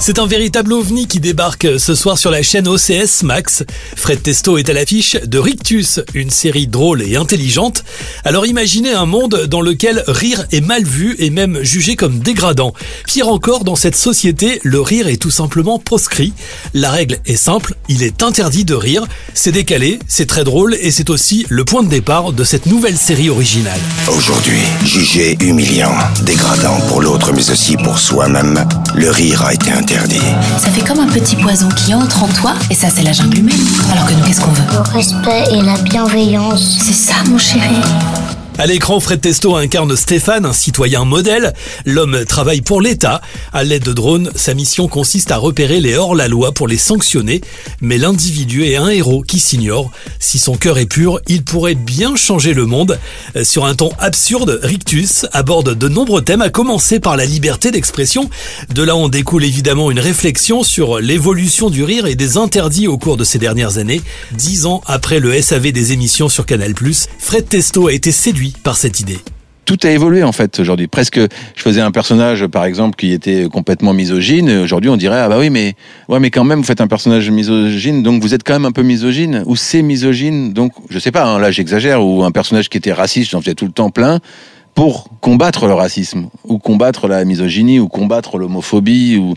C'est un véritable ovni qui débarque ce soir sur la chaîne OCS Max. Fred Testo est à l'affiche de Rictus, une série drôle et intelligente. Alors imaginez un monde dans lequel rire est mal vu et même jugé comme dégradant. Pire encore, dans cette société, le rire est tout simplement proscrit. La règle est simple, il est interdit de rire. C'est décalé, c'est très drôle et c'est aussi le point de départ de cette nouvelle série originale. Aujourd'hui, jugé humiliant, dégradant pour l'autre mais aussi pour soi-même, le rire a été interdit. Ça fait comme un petit poison qui entre en toi, et ça, c'est la jungle humaine. Alors que nous, qu'est-ce qu'on veut? Le respect et la bienveillance. C'est ça, mon chéri. À l'écran, Fred Testo incarne Stéphane, un citoyen modèle. L'homme travaille pour l'État. À l'aide de drones, sa mission consiste à repérer les hors-la-loi pour les sanctionner. Mais l'individu est un héros qui s'ignore. Si son cœur est pur, il pourrait bien changer le monde. Sur un ton absurde, Rictus aborde de nombreux thèmes, à commencer par la liberté d'expression. De là, on découle évidemment une réflexion sur l'évolution du rire et des interdits au cours de ces dernières années. Dix ans après le SAV des émissions sur Canal+, Fred Testo a été séduit par cette idée tout a évolué en fait aujourd'hui. Presque, je faisais un personnage par exemple qui était complètement misogyne. Aujourd'hui, on dirait ah bah oui, mais ouais, mais quand même, vous faites un personnage misogyne, donc vous êtes quand même un peu misogyne ou c'est misogyne. Donc je sais pas, hein, là j'exagère. Ou un personnage qui était raciste, j'en faisais tout le temps plein pour combattre le racisme ou combattre la misogynie ou combattre l'homophobie ou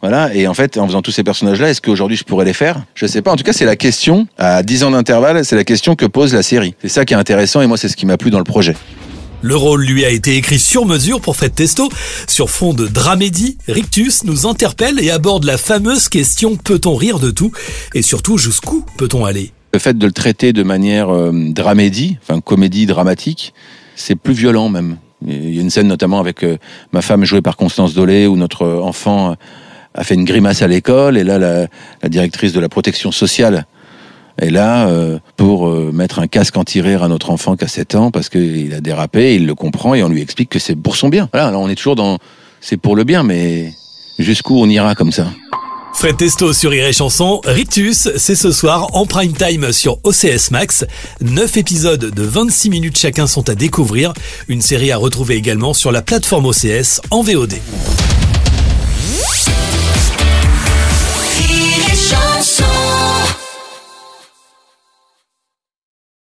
voilà. Et en fait en faisant tous ces personnages là est-ce qu'aujourd'hui je pourrais les faire? Je sais pas. En tout cas c'est la question à 10 ans d'intervalle c'est la question que pose la série. C'est ça qui est intéressant et moi c'est ce qui m'a plu dans le projet. Le rôle lui a été écrit sur mesure pour Fred Testo. Sur fond de dramédie, Rictus nous interpelle et aborde la fameuse question peut-on rire de tout? Et surtout, jusqu'où peut-on aller? Le fait de le traiter de manière euh, dramédie, enfin comédie dramatique, c'est plus violent même. Il y a une scène notamment avec euh, ma femme jouée par Constance Dolé où notre enfant a fait une grimace à l'école et là la, la directrice de la protection sociale est là euh, pour euh, mettre un casque anti-rire à notre enfant qui a 7 ans parce qu'il a dérapé, il le comprend et on lui explique que c'est pour son bien. Voilà, alors on est toujours dans c'est pour le bien, mais jusqu'où on ira comme ça? Fred Testo sur Rire et Chanson, Rictus, c'est ce soir en prime time sur OCS Max. 9 épisodes de 26 minutes chacun sont à découvrir. Une série à retrouver également sur la plateforme OCS en VOD.